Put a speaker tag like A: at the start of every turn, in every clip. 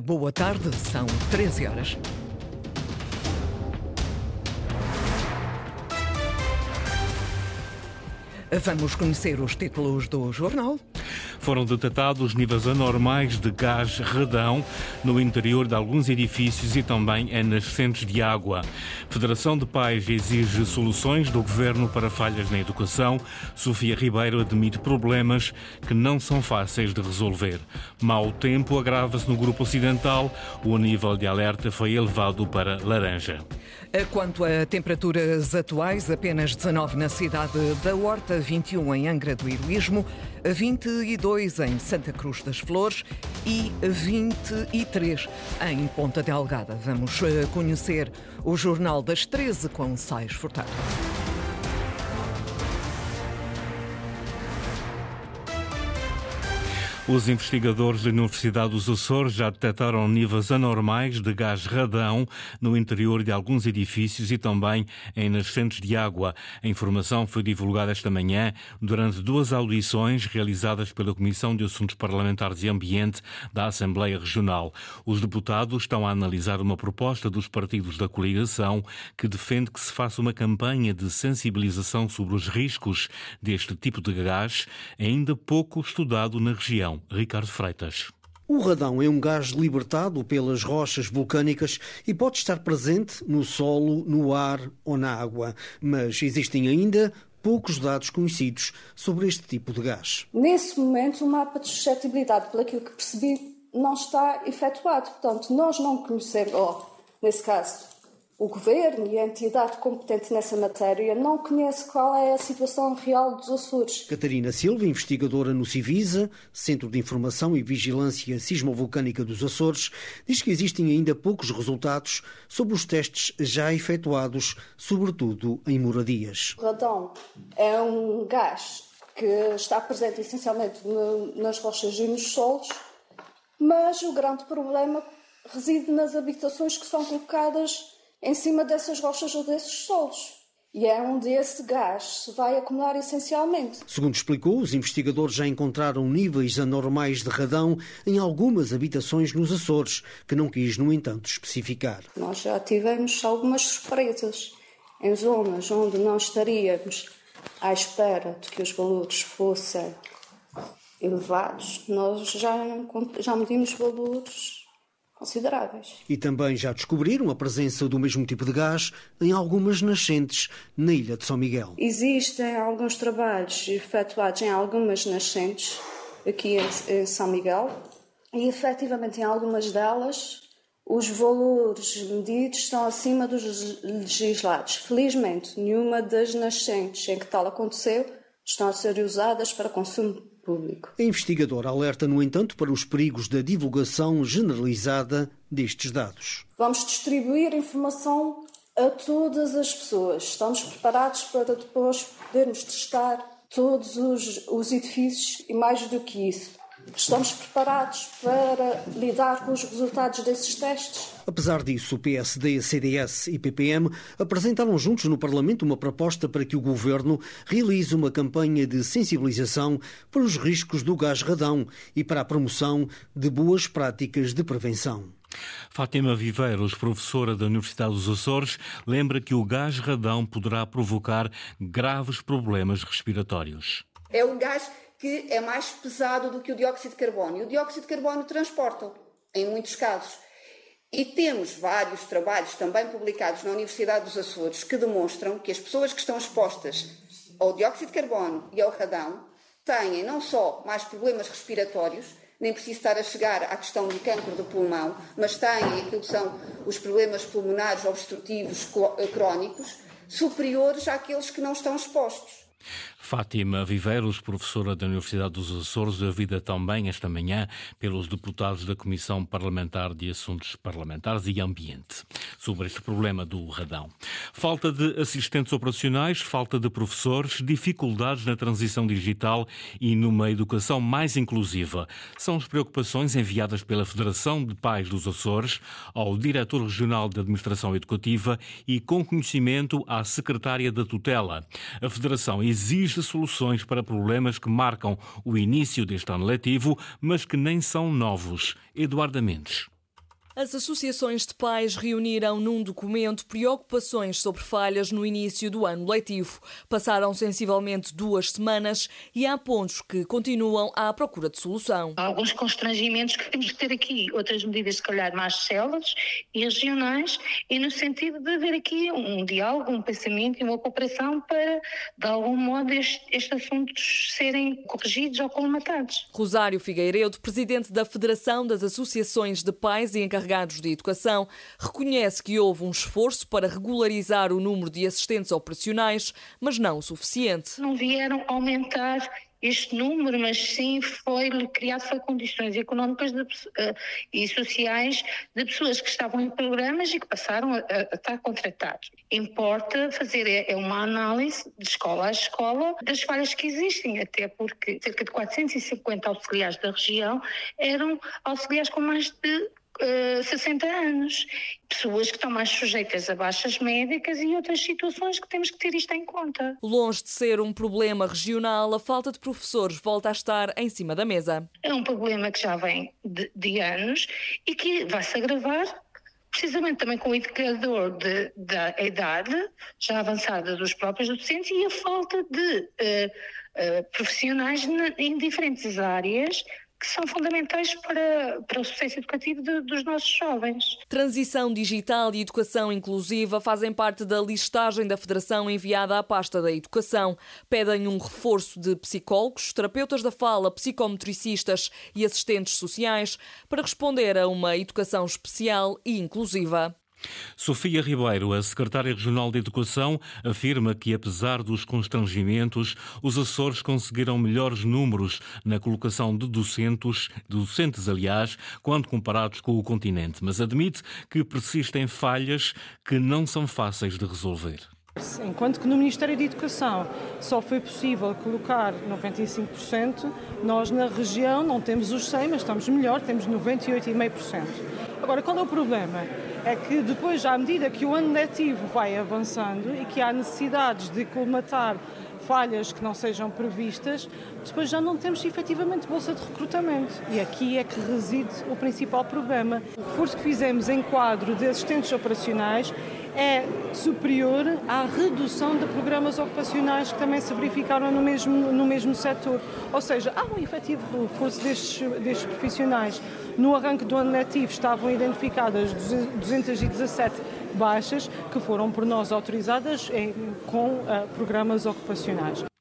A: Boa tarde, são 13 horas. Vamos conhecer os títulos do jornal.
B: Foram detectados níveis anormais de gás redão no interior de alguns edifícios e também em nascentes de água. Federação de Pais exige soluções do governo para falhas na educação. Sofia Ribeiro admite problemas que não são fáceis de resolver. Mau tempo agrava-se no grupo ocidental. O nível de alerta foi elevado para laranja.
A: Quanto a temperaturas atuais, apenas 19 na cidade da Horta, 21 em Angra do Heroísmo, 22 em Santa Cruz das Flores e 23 em Ponta Delgada. Vamos eh, conhecer o Jornal das 13 com Sais Furtado.
B: Os investigadores da Universidade dos Açores já detectaram níveis anormais de gás radão no interior de alguns edifícios e também em nascentes de água. A informação foi divulgada esta manhã durante duas audições realizadas pela Comissão de Assuntos Parlamentares e Ambiente da Assembleia Regional. Os deputados estão a analisar uma proposta dos partidos da coligação que defende que se faça uma campanha de sensibilização sobre os riscos deste tipo de gás, ainda pouco estudado na região. Ricardo Freitas.
C: O radão é um gás libertado pelas rochas vulcânicas e pode estar presente no solo, no ar ou na água, mas existem ainda poucos dados conhecidos sobre este tipo de gás.
D: Nesse momento, o mapa de suscetibilidade, pelo que percebi, não está efetuado. Portanto, nós não conhecemos, ou, nesse caso, o governo e a entidade competente nessa matéria não conhece qual é a situação real dos Açores.
C: Catarina Silva, investigadora no Civisa, Centro de Informação e Vigilância Sismovolcânica dos Açores, diz que existem ainda poucos resultados sobre os testes já efetuados, sobretudo em moradias.
D: O radão é um gás que está presente essencialmente nas rochas e nos solos, mas o grande problema reside nas habitações que são colocadas em cima dessas rochas ou desses solos. E é onde esse gás se vai acumular essencialmente.
C: Segundo explicou, os investigadores já encontraram níveis anormais de radão em algumas habitações nos Açores, que não quis, no entanto, especificar.
D: Nós já tivemos algumas surpresas em zonas onde não estaríamos à espera de que os valores fossem elevados. Nós já, já medimos valores consideráveis.
C: E também já descobriram a presença do mesmo tipo de gás em algumas nascentes na ilha de São Miguel.
D: Existem alguns trabalhos efetuados em algumas nascentes aqui em São Miguel e efetivamente em algumas delas os valores medidos estão acima dos legislados. Felizmente, nenhuma das nascentes em que tal aconteceu estão a ser usadas para consumo público.
C: A investigadora alerta, no entanto, para os perigos da divulgação generalizada destes dados.
D: Vamos distribuir informação a todas as pessoas. Estamos preparados para depois podermos testar todos os, os edifícios e mais do que isso. Estamos preparados para lidar com os resultados desses testes?
C: Apesar disso, o PSD, CDS e PPM apresentaram juntos no Parlamento uma proposta para que o governo realize uma campanha de sensibilização para os riscos do gás radão e para a promoção de boas práticas de prevenção.
B: Fátima Viveiros, professora da Universidade dos Açores, lembra que o gás radão poderá provocar graves problemas respiratórios.
E: É um gás que é mais pesado do que o dióxido de carbono. E o dióxido de carbono transporta, em muitos casos. E temos vários trabalhos também publicados na Universidade dos Açores que demonstram que as pessoas que estão expostas ao dióxido de carbono e ao radão têm não só mais problemas respiratórios, nem preciso estar a chegar à questão do cancro do pulmão, mas têm aquilo que são os problemas pulmonares obstrutivos crónicos superiores àqueles que não estão expostos.
B: Fátima Viveiros, professora da Universidade dos Açores, ouvida também esta manhã pelos deputados da Comissão Parlamentar de Assuntos Parlamentares e Ambiente, sobre este problema do radão. Falta de assistentes operacionais, falta de professores, dificuldades na transição digital e numa educação mais inclusiva. São as preocupações enviadas pela Federação de Pais dos Açores ao Diretor Regional de Administração Educativa e com conhecimento à Secretária da Tutela. A Federação exige soluções para problemas que marcam o início deste ano letivo, mas que nem são novos. Eduardo Mendes.
F: As associações de pais reuniram num documento preocupações sobre falhas no início do ano letivo. Passaram sensivelmente duas semanas e há pontos que continuam à procura de solução.
G: Há alguns constrangimentos que temos que ter aqui, outras medidas, se calhar, mais células e regionais, e no sentido de haver aqui um diálogo, um pensamento e uma cooperação para, de algum modo, estes, estes assuntos serem corrigidos ou colmatados.
F: Rosário Figueiredo, presidente da Federação das Associações de Pais e Encarregados encarregados de educação, reconhece que houve um esforço para regularizar o número de assistentes operacionais, mas não o suficiente.
G: Não vieram aumentar este número, mas sim foi criado foi condições económicas de, uh, e sociais de pessoas que estavam em programas e que passaram a, a estar contratados. Importa fazer é, é, uma análise de escola a escola das falhas que existem, até porque cerca de 450 auxiliares da região eram auxiliares com mais de 60 eh, anos. Pessoas que estão mais sujeitas a baixas médicas e outras situações que temos que ter isto em conta.
F: Longe de ser um problema regional, a falta de professores volta a estar em cima da mesa.
G: É um problema que já vem de, de anos e que vai se agravar precisamente também com o indicador de, da idade já avançada dos próprios docentes e a falta de uh, uh, profissionais em diferentes áreas que são fundamentais para, para o sucesso educativo de, dos nossos jovens.
F: Transição digital e educação inclusiva fazem parte da listagem da Federação enviada à pasta da Educação. Pedem um reforço de psicólogos, terapeutas da fala, psicometricistas e assistentes sociais para responder a uma educação especial e inclusiva.
B: Sofia Ribeiro, a secretária regional de Educação, afirma que, apesar dos constrangimentos, os Açores conseguiram melhores números na colocação de docentes, docentes, aliás, quando comparados com o continente, mas admite que persistem falhas que não são fáceis de resolver.
H: Enquanto que no Ministério da Educação só foi possível colocar 95%, nós na região não temos os 100%, mas estamos melhor, temos 98,5%. Agora, qual é o problema? É que depois, à medida que o ano letivo vai avançando e que há necessidades de colmatar falhas que não sejam previstas, depois já não temos efetivamente bolsa de recrutamento. E aqui é que reside o principal problema. O reforço que fizemos em quadro de assistentes operacionais é superior à redução de programas ocupacionais que também se verificaram no mesmo, no mesmo setor. Ou seja, há um efetivo reforço destes, destes profissionais. No arranque do ano letivo estavam identificadas 217 baixas que foram por nós autorizadas em, com uh, programas ocupacionais.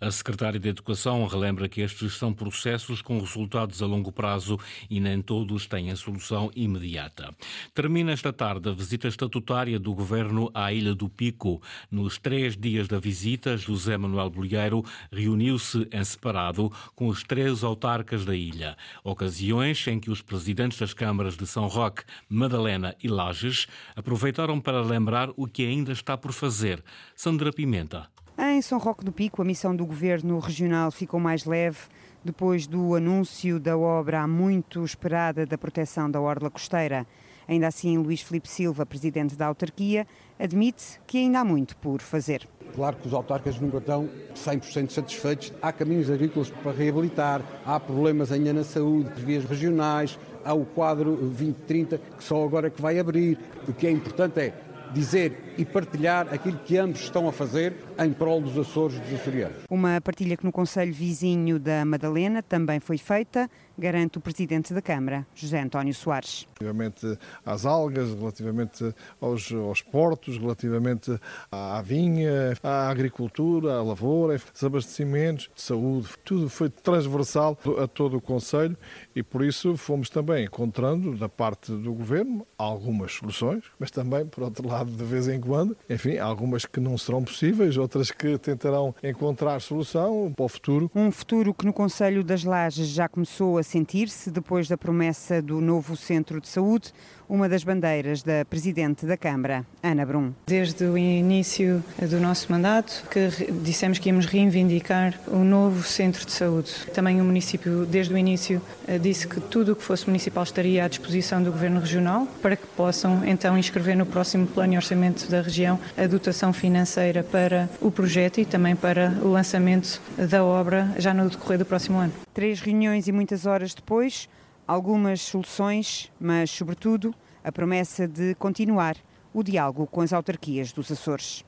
B: A secretária de Educação relembra que estes são processos com resultados a longo prazo e nem todos têm a solução imediata. Termina esta tarde a visita estatutária do governo à Ilha do Pico. Nos três dias da visita, José Manuel Bolheiro reuniu-se em separado com os três autarcas da ilha. Ocasiões em que os presidentes das câmaras de São Roque, Madalena e Lages aproveitaram para lembrar o que ainda está por fazer. Sandra Pimenta.
I: Em São Roque do Pico, a missão do governo regional ficou mais leve depois do anúncio da obra há muito esperada da proteção da orla costeira. Ainda assim, Luís Filipe Silva, presidente da autarquia, admite que ainda há muito por fazer.
J: Claro que os autarcas nunca estão 100% satisfeitos. Há caminhos agrícolas para reabilitar, há problemas ainda na saúde, vias regionais, há o quadro 2030 que só agora que vai abrir. O que é importante é dizer e partilhar aquilo que ambos estão a fazer em prol dos Açores dos açorianos.
I: Uma partilha que no Conselho Vizinho da Madalena também foi feita, garante o Presidente da Câmara, José António Soares.
K: Relativamente às algas, relativamente aos, aos portos, relativamente à vinha, à agricultura, à lavoura, aos abastecimentos, de saúde, tudo foi transversal a todo o Conselho e por isso fomos também encontrando da parte do Governo algumas soluções, mas também, por outro lado, de vez em quando, enfim, algumas que não serão possíveis, outras que tentarão encontrar solução para o futuro.
I: Um futuro que no Conselho das Lajes já começou a sentir-se depois da promessa do novo centro de saúde, uma das bandeiras da Presidente da Câmara, Ana Brum.
L: Desde o início do nosso mandato, que dissemos que íamos reivindicar o novo centro de saúde. Também o município, desde o início, eh, disse que tudo o que fosse municipal estaria à disposição do Governo Regional para que possam então inscrever no próximo plano de orçamento da região a dotação financeira para o projeto e também para o lançamento da obra já no decorrer do próximo ano.
I: Três reuniões e muitas horas depois, Algumas soluções, mas, sobretudo, a promessa de continuar o diálogo com as autarquias dos Açores.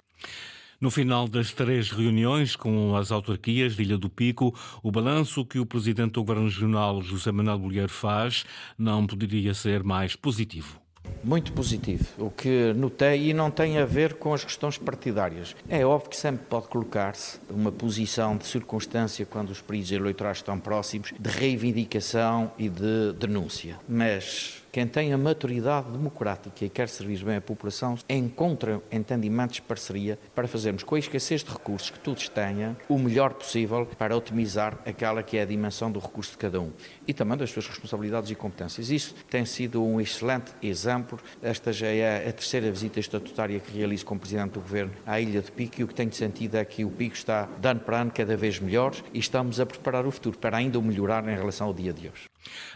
B: No final das três reuniões com as autarquias de Ilha do Pico, o balanço que o presidente do Governo Regional, José Manuel Bolheiro, faz não poderia ser mais positivo.
M: Muito positivo. O que notei e não tem a ver com as questões partidárias. É óbvio que sempre pode colocar-se uma posição de circunstância quando os períodos eleitorais estão próximos, de reivindicação e de denúncia. Mas quem tem a maturidade democrática e quer servir bem a população, encontra entendimentos de parceria para fazermos com a escassez de recursos que todos tenham o melhor possível para otimizar aquela que é a dimensão do recurso de cada um e também das suas responsabilidades e competências. Isso tem sido um excelente exemplo. Esta já é a terceira visita estatutária que realizo como Presidente do Governo à Ilha de Pico e o que tenho sentido é que o Pico está, de ano para ano, cada vez melhor e estamos a preparar o futuro para ainda o melhorar em relação ao dia de hoje.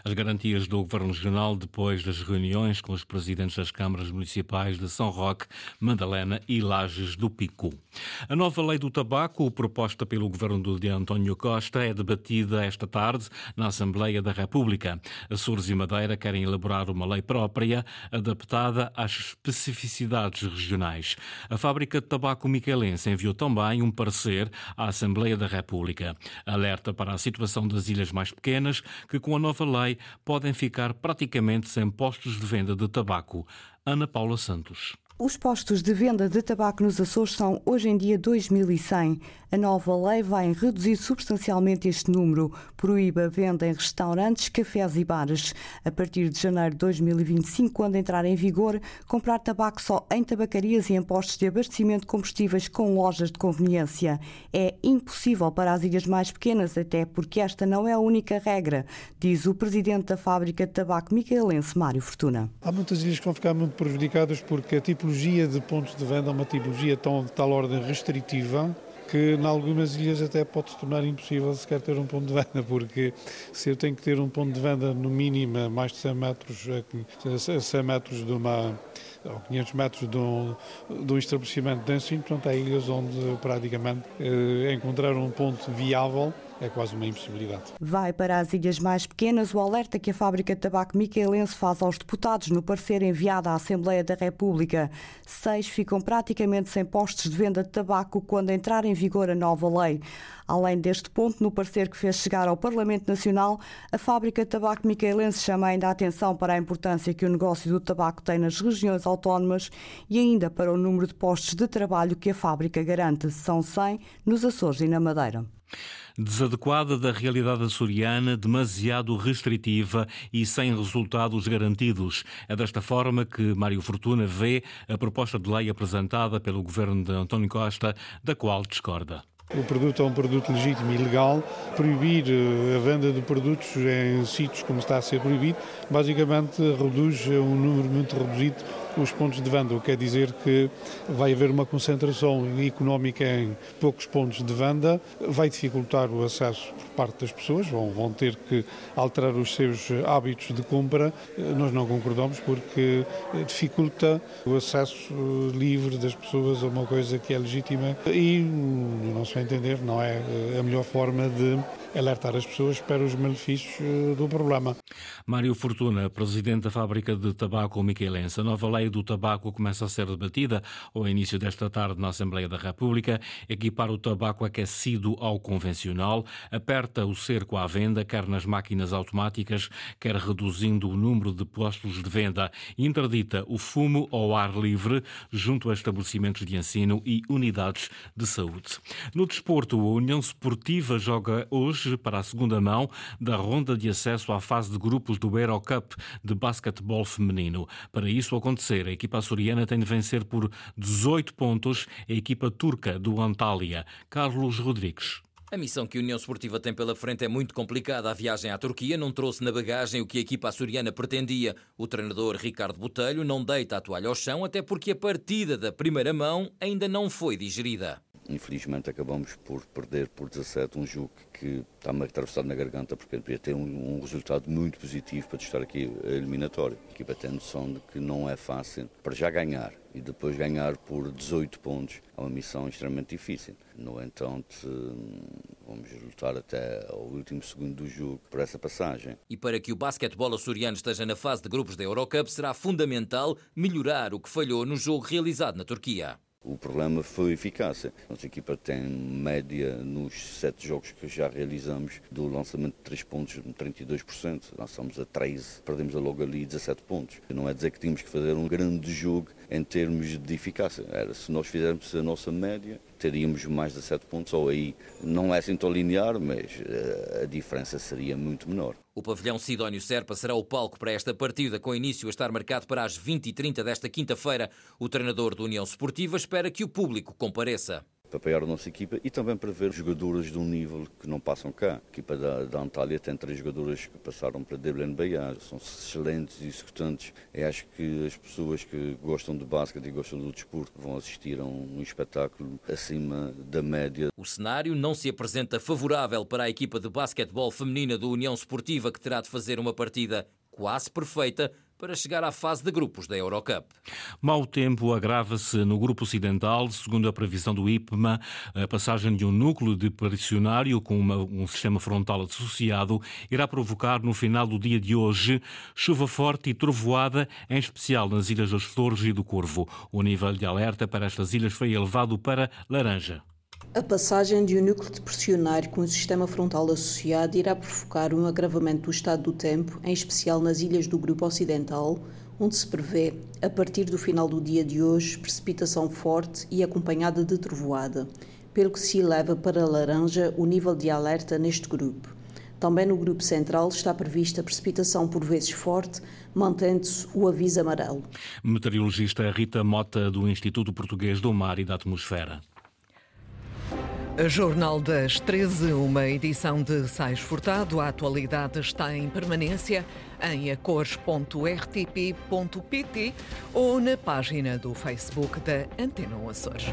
B: As garantias do Governo Regional depois das reuniões com os presidentes das câmaras municipais de São Roque, Madalena e Lages do Pico. A nova lei do tabaco, proposta pelo Governo de António Costa, é debatida esta tarde na Assembleia da República. Açores e Madeira querem elaborar uma lei própria, adaptada às especificidades regionais. A fábrica de tabaco miquelense enviou também um parecer à Assembleia da República. Alerta para a situação das ilhas mais pequenas, que com a nova nova lei, podem ficar praticamente sem postos de venda de tabaco. Ana Paula Santos.
N: Os postos de venda de tabaco nos Açores são hoje em dia 2.100. A nova lei vai reduzir substancialmente este número. Proíbe a venda em restaurantes, cafés e bares. A partir de janeiro de 2025, quando entrar em vigor, comprar tabaco só em tabacarias e em postos de abastecimento combustíveis com lojas de conveniência. É impossível para as ilhas mais pequenas, até porque esta não é a única regra, diz o presidente da fábrica de tabaco micaelense, Mário Fortuna.
O: Há muitas ilhas que vão ficar muito prejudicadas porque a tipologia de pontos de venda é uma tipologia tão, de tal ordem restritiva que em algumas ilhas até pode se tornar impossível sequer ter um ponto de venda, porque se eu tenho que ter um ponto de venda no mínimo mais de 100 metros, a 100 metros de uma ou 500 metros de um, de um estabelecimento de ensino, portanto há ilhas onde praticamente eh, encontrar um ponto viável é quase uma impossibilidade.
N: Vai para as ilhas mais pequenas o alerta que a fábrica de tabaco micaelense faz aos deputados no parecer enviado à Assembleia da República. Seis ficam praticamente sem postos de venda de tabaco quando entrar em vigor a nova lei. Além deste ponto, no parecer que fez chegar ao Parlamento Nacional, a fábrica de tabaco micaelense chama ainda a atenção para a importância que o negócio do tabaco tem nas regiões autónomas e ainda para o número de postos de trabalho que a fábrica garante. São 100 nos Açores e na Madeira
B: desadequada da realidade açoriana, demasiado restritiva e sem resultados garantidos. É desta forma que Mário Fortuna vê a proposta de lei apresentada pelo governo de António Costa, da qual discorda.
O: O produto é um produto legítimo e legal. Proibir eh, a venda de produtos em sítios como está a ser proibido, basicamente reduz um número muito reduzido os pontos de venda, o que quer dizer que vai haver uma concentração económica em poucos pontos de venda, vai dificultar o acesso por parte das pessoas, vão, vão ter que alterar os seus hábitos de compra. Nós não concordamos porque dificulta o acesso livre das pessoas a uma coisa que é legítima e, no nosso entender, não é a melhor forma de alertar as pessoas para os malefícios eh, do problema.
B: Mário Fortuna, presidente da fábrica de tabaco Miquelense. A nova lei do tabaco começa a ser debatida ao início desta tarde na Assembleia da República. Equipar o tabaco aquecido ao convencional aperta o cerco à venda, quer nas máquinas automáticas, quer reduzindo o número de postos de venda. Interdita o fumo ao ar livre junto a estabelecimentos de ensino e unidades de saúde. No desporto, a União Esportiva joga hoje hoje para a segunda mão da ronda de acesso à fase de grupos do Eurocup de basquetebol feminino. Para isso acontecer, a equipa açoriana tem de vencer por 18 pontos a equipa turca do Antália. Carlos Rodrigues.
P: A missão que a União Esportiva tem pela frente é muito complicada. A viagem à Turquia não trouxe na bagagem o que a equipa açoriana pretendia. O treinador Ricardo Botelho não deita a toalha ao chão, até porque a partida da primeira mão ainda não foi digerida.
Q: Infelizmente acabamos por perder por 17 um jogo que está-me atravessado na garganta porque podia ter um, um, resultado muito positivo para testar aqui a eliminatória. A equipa tem noção de que não é fácil para já ganhar e depois ganhar por 18 pontos é uma missão extremamente difícil. No entanto, Vamos lutar até ao último segundo do jogo por essa passagem.
F: E para que o basquetebol açoriano esteja na fase de grupos da Eurocup, será fundamental melhorar o que falhou no jogo realizado na Turquia.
Q: O problema foi a eficácia. Nossa equipa tem média nos sete jogos que já realizamos do lançamento de 3 pontos, 32%. Lançamos a 13, perdemos logo ali 17 pontos. Não é dizer que tínhamos que fazer um grande jogo em termos de eficácia. Era se nós fizermos a nossa média, teríamos mais de 7 pontos, ou aí não é assim tão linear, mas eh, a diferença seria muito menor.
F: O pavilhão Sidónio Serpa será o palco para esta partida, com início a estar marcado para as 20h30 desta quinta-feira. O treinador da União Esportiva espera que o público compareça
Q: para apoiar a nossa equipa e também para ver jogadoras de um nível que não passam cá. A equipa da, da Antália tem três jogadoras que passaram para WNBA, são excelentes e executantes. E acho que as pessoas que gostam de basquete e gostam do desporto vão assistir a um espetáculo acima da média.
F: O cenário não se apresenta favorável para a equipa de basquetebol feminina do União Esportiva, que terá de fazer uma partida quase perfeita para chegar à fase de grupos da Eurocup.
B: Mau tempo agrava-se no grupo ocidental, segundo a previsão do IPMA, a passagem de um núcleo de pressionário com uma, um sistema frontal associado irá provocar no final do dia de hoje chuva forte e trovoada, em especial nas Ilhas das Flores e do Corvo. O nível de alerta para estas ilhas foi elevado para laranja.
R: A passagem de um núcleo de pressionário com o sistema frontal associado irá provocar um agravamento do estado do tempo, em especial nas ilhas do Grupo Ocidental, onde se prevê, a partir do final do dia de hoje, precipitação forte e acompanhada de trovoada, pelo que se eleva para laranja o nível de alerta neste grupo. Também no grupo central está prevista precipitação por vezes forte, mantendo-se o aviso amarelo.
B: Meteorologista Rita Mota, do Instituto Português do Mar e da Atmosfera.
A: Jornal das 13, uma edição de Sais Furtado. A atualidade está em permanência em acores.rtp.pt ou na página do Facebook da Antena Açores.